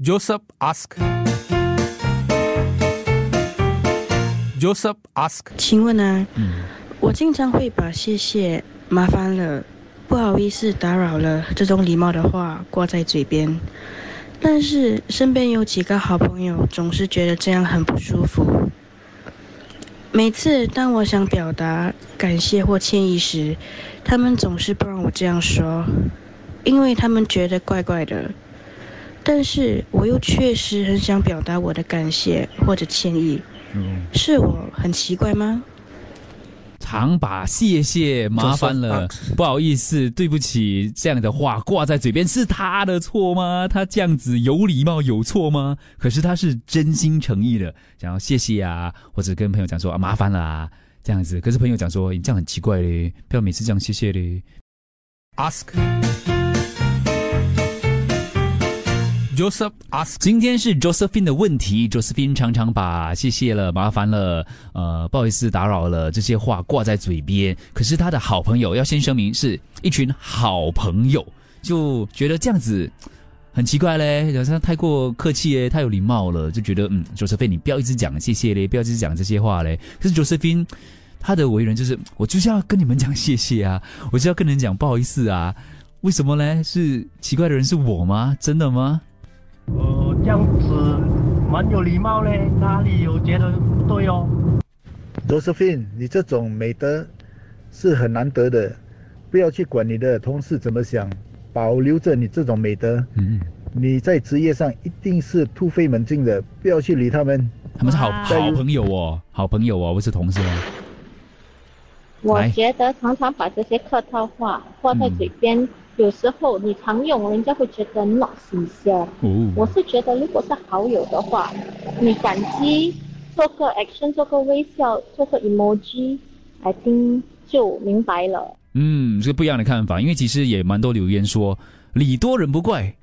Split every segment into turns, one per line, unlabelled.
Joseph ask. Joseph ask.
请问呢？我经常会把谢谢、麻烦了、不好意思打扰了这种礼貌的话挂在嘴边，但是身边有几个好朋友总是觉得这样很不舒服。每次当我想表达感谢或歉意时，他们总是不让我这样说，因为他们觉得怪怪的。但是我又确实很想表达我的感谢或者歉意，是我很奇怪吗？
常把谢谢、麻烦了、不好意思、对不起这样的话挂在嘴边，是他的错吗？他这样子有礼貌有错吗？可是他是真心诚意的，想要谢谢啊，或者跟朋友讲说啊麻烦了啊这样子。可是朋友讲说你这样很奇怪嘞，不要每次这样谢谢嘞。
Ask. Joseph ask.
今天是 Josephine 的问题，Josephine 常常把谢谢了、麻烦了、呃不好意思打扰了这些话挂在嘴边。可是他的好朋友要先声明是一群好朋友，就觉得这样子很奇怪嘞，好像太过客气嘞，太有礼貌了，就觉得嗯，Josephine 你不要一直讲谢谢嘞，不要一直讲这些话嘞。可是 Josephine 他的为人就是我就是要跟你们讲谢谢啊，我就要跟人讲不好意思啊，为什么呢？是奇怪的人是我吗？真的吗？
呃，这样子蛮有礼貌嘞，哪里有觉得不对哦
？Josephine，你这种美德是很难得的，不要去管你的同事怎么想，保留着你这种美德。
嗯。
你在职业上一定是突飞猛进的，不要去理他们。
他们是好好朋友哦，好朋友哦，不是同事哦。来
我觉得常常把这些客套话挂在嘴边，有时候你常用，人家会觉得 not sincere。
哦，
我是觉得，如果是好友的话，你感激，做个 action，做个微笑，做个 emoji，I think 就明白了。
嗯，是不一样的看法，因为其实也蛮多留言说礼多人不怪，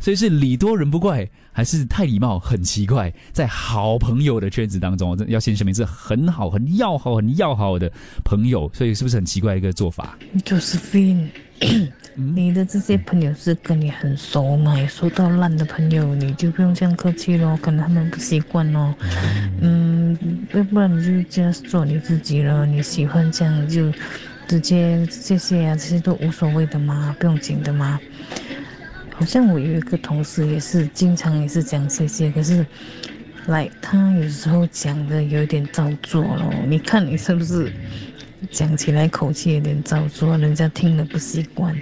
所以是礼多人不怪，还是太礼貌很奇怪，在好朋友的圈子当中，要先声明是很好、很要好、很要好的朋友，所以是不是很奇怪的一个做法
？Josephine，你的这些朋友是跟你很熟嘛？熟到烂的朋友，你就不用这样客气咯，可能他们不习惯咯。嗯，要不然你就 just 做你自己了。你喜欢这样就直接谢谢啊，这些都无所谓的嘛，不用紧的嘛。好像我有一个同事也是经常也是讲谢谢，可是来他有时候讲的有点造作咯。你看你是不是讲起来口气有点造作，人家听了不习惯。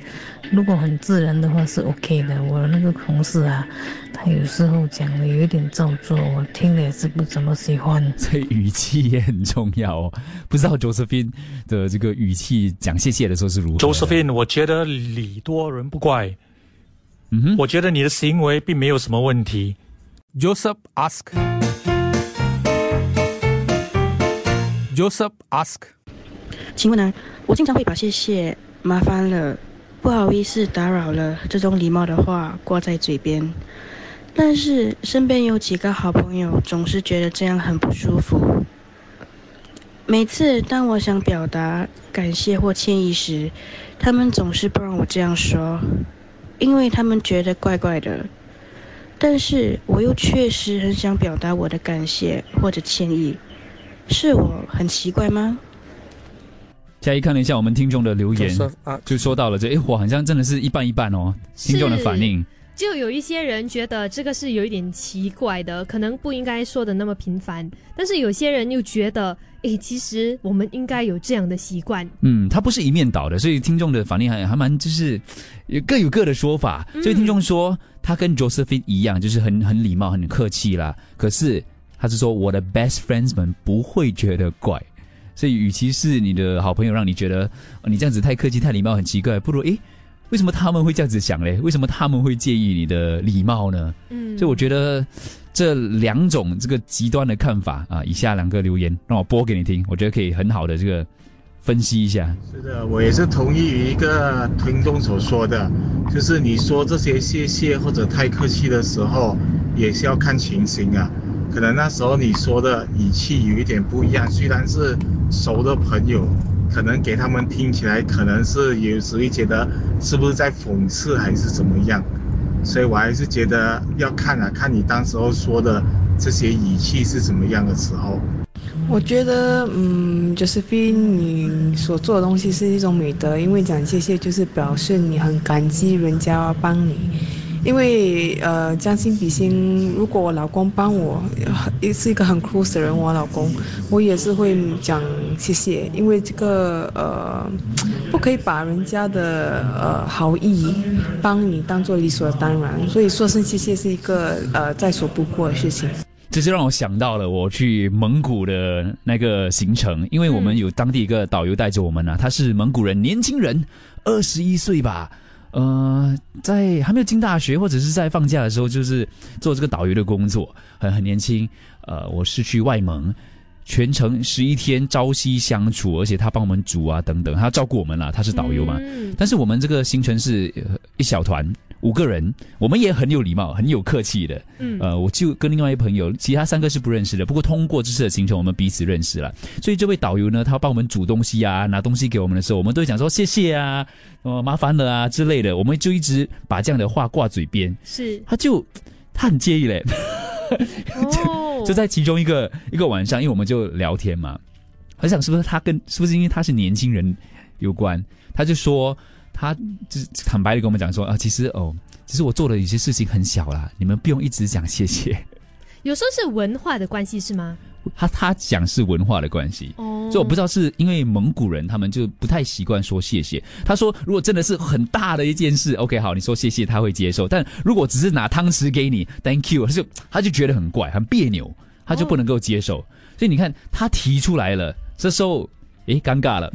如果很自然的话是 OK 的。我那个同事啊，他有时候讲的有一点造作，我听了也是不怎么喜欢。
所以语气也很重要哦。不知道 Josephine 的这个语气讲谢谢的时候是如何的
Josephine，我觉得礼多人不怪。
嗯哼，
我觉得你的行为并没有什么问题。
Joseph ask. Joseph ask.
请问呢？我经常会把谢谢、麻烦了、不好意思打扰了这种礼貌的话挂在嘴边，但是身边有几个好朋友总是觉得这样很不舒服。每次当我想表达感谢或歉意时，他们总是不让我这样说，因为他们觉得怪怪的。但是我又确实很想表达我的感谢或者歉意，是我很奇怪吗？
嘉一看了一下我们听众的留言就说到了这，哎，我好像真的是一半一半哦，听众的反应。
就有一些人觉得这个是有一点奇怪的，可能不应该说的那么频繁，但是有些人又觉得，诶，其实我们应该有这样的习惯。
嗯，它不是一面倒的，所以听众的反应还还蛮就是有各有各的说法。所以听众说他跟 Josephine 一样，就是很很礼貌、很客气啦。可是他是说我的 best friends 们不会觉得怪，所以与其是你的好朋友让你觉得、呃你这样子太客气、太礼貌很奇怪，不如诶。为什么他们会这样子想嘞？为什么他们会介意你的礼貌呢？
嗯，
所以我觉得这两种这个极端的看法啊，以下两个留言让我播给你听，我觉得可以很好的这个分析一下。
是的，我也是同意于一个听众所说的，就是你说这些谢谢或者太客气的时候，也是要看情形啊。可能那时候你说的语气有一点不一样，虽然是熟的朋友，可能给他们听起来可能是有时会觉得是不是在讽刺还是怎么样。所以我还是觉得要看啊，看你当时候说的这些语气是怎么样的时候。
我觉得，嗯，Josephine，你所做的东西是一种美德，因为讲谢谢就是表示你很感激人家帮你。因为呃，将心比心，如果我老公帮我，也是一个很 close 的人，我老公，我也是会讲谢谢，因为这个呃，不可以把人家的呃好意帮你当做理所当然，所以说声谢谢是一个呃在所不过的事情。
这就让我想到了我去蒙古的那个行程，因为我们有当地一个导游带着我们呢，他是蒙古人，年轻人，二十一岁吧，呃，在还没有进大学或者是在放假的时候，就是做这个导游的工作，很很年轻。呃，我是去外蒙，全程十一天朝夕相处，而且他帮我们煮啊等等，他照顾我们啦，他是导游嘛。但是我们这个行程是一小团。五个人，我们也很有礼貌，很有客气的。嗯，呃，我就跟另外一朋友，其他三个是不认识的。不过通过这次的行程，我们彼此认识了。所以这位导游呢，他帮我们煮东西啊，拿东西给我们的时候，我们都会讲说谢谢啊，呃，麻烦了啊之类的。我们就一直把这样的话挂嘴边。
是，
他就他很介意嘞。哦，就在其中一个一个晚上，因为我们就聊天嘛，我想是不是他跟是不是因为他是年轻人有关，他就说。他就是坦白的跟我们讲说啊，其实哦，其实我做的有些事情很小啦，你们不用一直讲谢谢。
有时候是文化的关系是吗？
他他讲是文化的关系，哦，所以我不知道是因为蒙古人他们就不太习惯说谢谢。他说如果真的是很大的一件事，OK 好，你说谢谢他会接受，但如果只是拿汤匙给你，Thank you，他就他就觉得很怪很别扭，他就不能够接受。所以你看他提出来了，这时候。诶，尴尬了，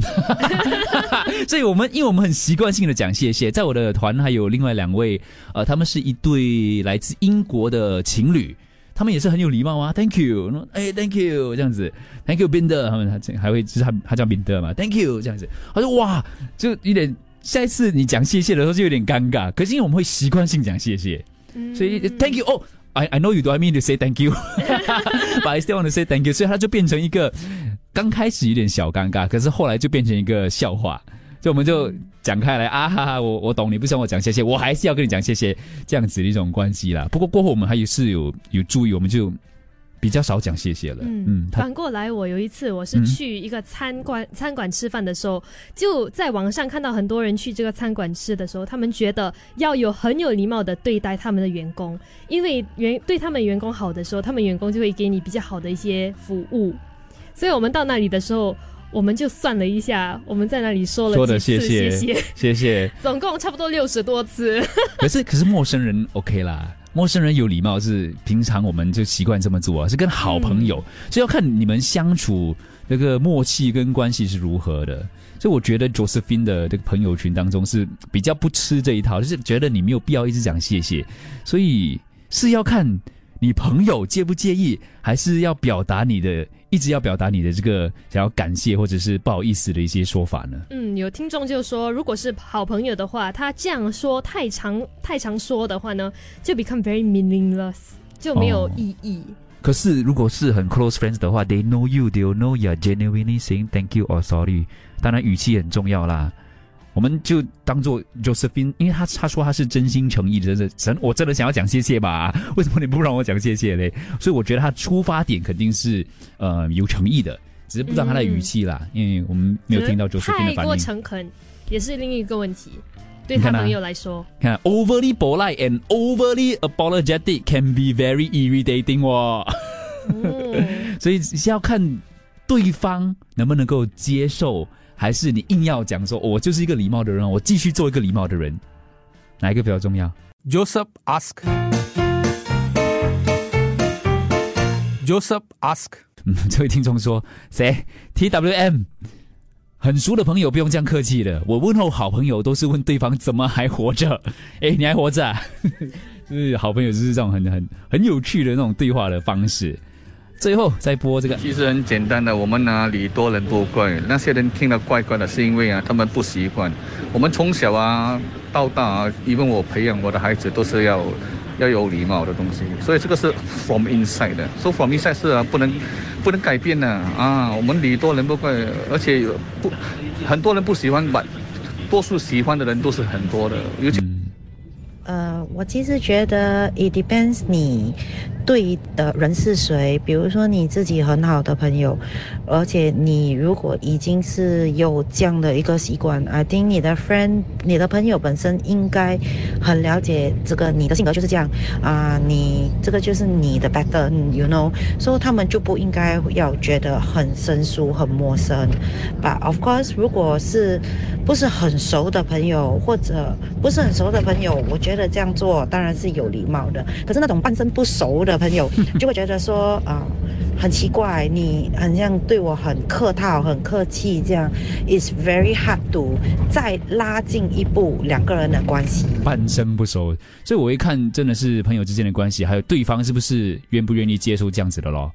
所以我们因为我们很习惯性的讲谢谢，在我的团还有另外两位，呃，他们是一对来自英国的情侣，他们也是很有礼貌啊，Thank you，哎，Thank you 这样子，Thank you Binder，他们还还会就是他他叫 Binder 嘛，Thank you 这样子，他说哇，就有点下一次你讲谢谢的时候就有点尴尬，可是因为我们会习惯性讲谢谢，所以 Thank you 哦，I I know you don't mean to say Thank you，but I still want to say Thank you，所以他就变成一个。刚开始有点小尴尬，可是后来就变成一个笑话，就我们就讲开来啊哈哈，我我懂你不想我讲谢谢，我还是要跟你讲谢谢，这样子的一种关系啦。不过过后我们还有是有有注意，我们就比较少讲谢谢了。
嗯，反过来，我有一次我是去一个餐馆餐馆吃饭的时候，就在网上看到很多人去这个餐馆吃的时候，他们觉得要有很有礼貌的对待他们的员工，因为员对他们员工好的时候，他们员工就会给你比较好的一些服务。所以我们到那里的时候，我们就算了一下，我们在那里说了说的谢谢
谢谢谢，
总共差不多六十多次。
可是可是陌生人 OK 啦，陌生人有礼貌是平常我们就习惯这么做，是跟好朋友，所以要看你们相处那个默契跟关系是如何的。所以我觉得 Josephine 的这个朋友群当中是比较不吃这一套，就是觉得你没有必要一直讲谢谢，所以是要看你朋友介不介意，还是要表达你的。一直要表达你的这个想要感谢或者是不好意思的一些说法呢？
嗯，有听众就说，如果是好朋友的话，他这样说太长太长说的话呢，就 become very meaningless，就没有意义。
可是如果是很 close friends 的话，they know you，they know you are genuinely saying thank you or sorry。当然语气很重要啦。我们就当做 Josephine，因为他他说他是真心诚意的，真真我真的想要讲谢谢吧？为什么你不让我讲谢谢嘞？所以我觉得他出发点肯定是呃有诚意的，只是不知道他的语气啦，因为我们没有听到 Josephine 的反应。太
过诚恳也是另一个问题，对他朋友来说，
看 overly polite and overly apologetic can be very irritating 哦。所以是要看对方能不能够接受。还是你硬要讲说，我就是一个礼貌的人，我继续做一个礼貌的人，哪一个比较重要
？Joseph ask，Joseph ask，
嗯，这位听众说谁？T W M，很熟的朋友不用这样客气的，我问候好朋友都是问对方怎么还活着？哎，你还活着？啊？就 是好朋友就是这种很很很有趣的那种对话的方式。最后再播这个，
其实很简单的，我们哪里多人不怪，那些人听了怪怪的，是因为啊，他们不习惯。我们从小啊到大啊，因为我培养我的孩子都是要要有礼貌的东西，所以这个是 from inside 的，说 from inside 是啊，不能不能改变的啊。我们礼多人不怪，而且不很多人不喜欢，把多数喜欢的人都是很多的，尤其。
呃，我。我其实觉得 it depends 你对的人是谁。比如说你自己很好的朋友，而且你如果已经是有这样的一个习惯，I think 你的 friend 你的朋友本身应该很了解这个你的性格就是这样啊、你这个就是你的 pattern，you know，所以他们就不应该要觉得很生疏、很陌生。But of course，如果是不是很熟的朋友，或者不是很熟的朋友，我觉得这样做当然是有礼貌的。可是那种半生不熟的朋友，就会觉得说啊、很奇怪，你好像对我很客套、很客气，这样，it's very hard to 再拉近一步两个人的关系。
半生不熟，所以我一看真的是朋友之间的关系，还有对方是不是愿不愿意接受这样子的咯。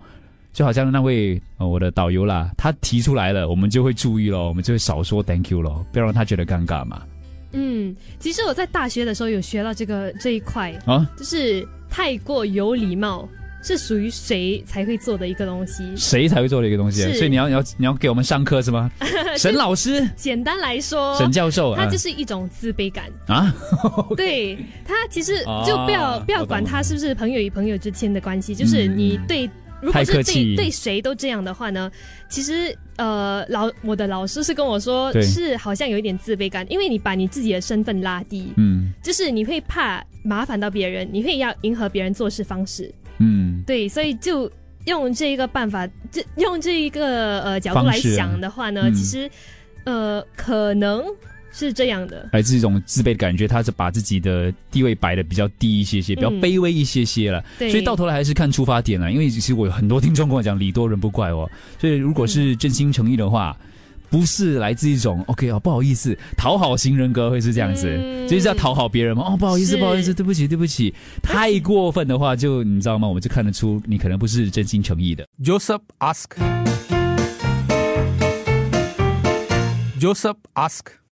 就好像那位呃我的导游啦，他提出来了，我们就会注意咯，我们就会少说 thank you 咯，不要让他觉得尴尬嘛。
嗯，其实我在大学的时候有学到这个这一块
啊
就是太过有礼貌是属于谁才会做的一个东西。
谁才会做的一个东西所以你要你要你要给我们上课是吗？沈老师
简单来说，
沈教授啊
他就是一种自卑感。
啊，
对他其实
啊
就不要、不要管他是不是朋友与朋友之间的关系，就是你对。如果是对对谁都这样的话呢，其实呃老我的老师是跟我说是好像有一点自卑感，因为你把你自己的身份拉低，
嗯。
就是你会怕麻烦到别人，你会要迎合别人做事方式，
嗯，
对，所以就用这一个办法，这用这一个呃角度来想的话呢，
嗯。
其实呃可能是这样的，
来自一种自卑的感觉，他是把自己的地位摆的比较低一些些，比较
嗯
卑微一些些了。
对
所以到头来还是看出发点了。因为其实我有很多听众跟我讲，礼多人不怪哦。所以如果是真心诚意的话。不是来自一种 OK 哦，不好意思，讨好型人格会是这样子，
嗯
就是要讨好别人嘛。哦，不好意思，不好意思，对不起，对不起，太过分的话，就你知道吗？我们就看得出你可能不是真心诚意的。
Joseph ask. Joseph ask.